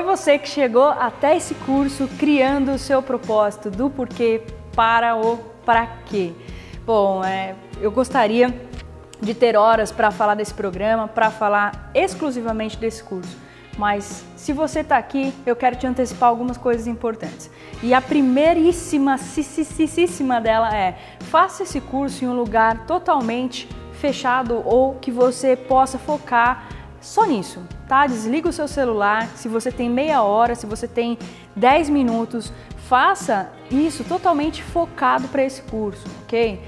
você que chegou até esse curso criando o seu propósito do porquê para o para quê. Bom, é, eu gostaria de ter horas para falar desse programa, para falar exclusivamente desse curso. Mas se você está aqui, eu quero te antecipar algumas coisas importantes. E a primeiríssima, cicicíssima dela é: faça esse curso em um lugar totalmente fechado ou que você possa focar só nisso, tá? Desliga o seu celular, se você tem meia hora, se você tem 10 minutos, faça isso totalmente focado para esse curso, ok?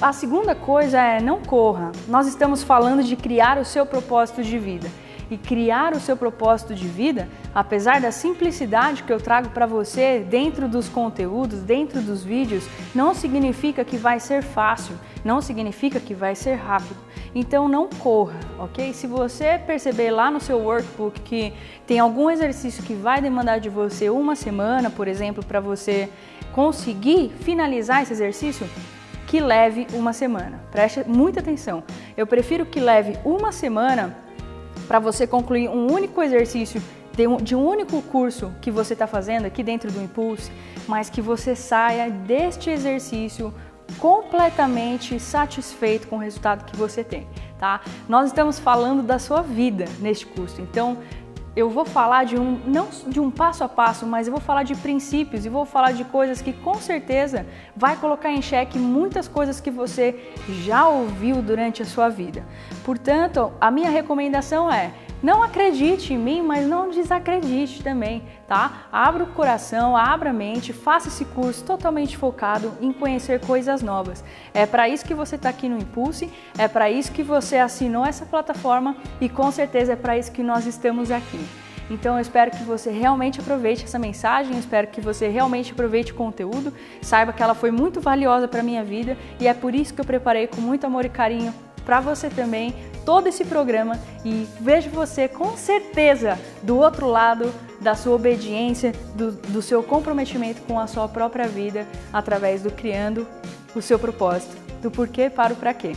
A segunda coisa é não corra. Nós estamos falando de criar o seu propósito de vida e criar o seu propósito de vida, apesar da simplicidade que eu trago para você dentro dos conteúdos, dentro dos vídeos, não significa que vai ser fácil, não significa que vai ser rápido. Então não corra, ok? Se você perceber lá no seu workbook que tem algum exercício que vai demandar de você uma semana, por exemplo, para você conseguir finalizar esse exercício, que leve uma semana. Preste muita atenção. Eu prefiro que leve uma semana para você concluir um único exercício de um, de um único curso que você está fazendo aqui dentro do Impulse, mas que você saia deste exercício completamente satisfeito com o resultado que você tem, tá? Nós estamos falando da sua vida neste curso, então eu vou falar de um não de um passo a passo, mas eu vou falar de princípios e vou falar de coisas que com certeza vai colocar em xeque muitas coisas que você já ouviu durante a sua vida. Portanto, a minha recomendação é não acredite em mim, mas não desacredite também, tá? Abra o coração, abra a mente, faça esse curso totalmente focado em conhecer coisas novas. É para isso que você está aqui no Impulse, é para isso que você assinou essa plataforma e com certeza é para isso que nós estamos aqui. Então eu espero que você realmente aproveite essa mensagem, eu espero que você realmente aproveite o conteúdo, saiba que ela foi muito valiosa para minha vida e é por isso que eu preparei com muito amor e carinho para você também todo esse programa e vejo você com certeza do outro lado da sua obediência, do, do seu comprometimento com a sua própria vida através do criando o seu propósito, do porquê para o para quê.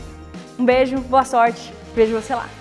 Um beijo, boa sorte, vejo você lá.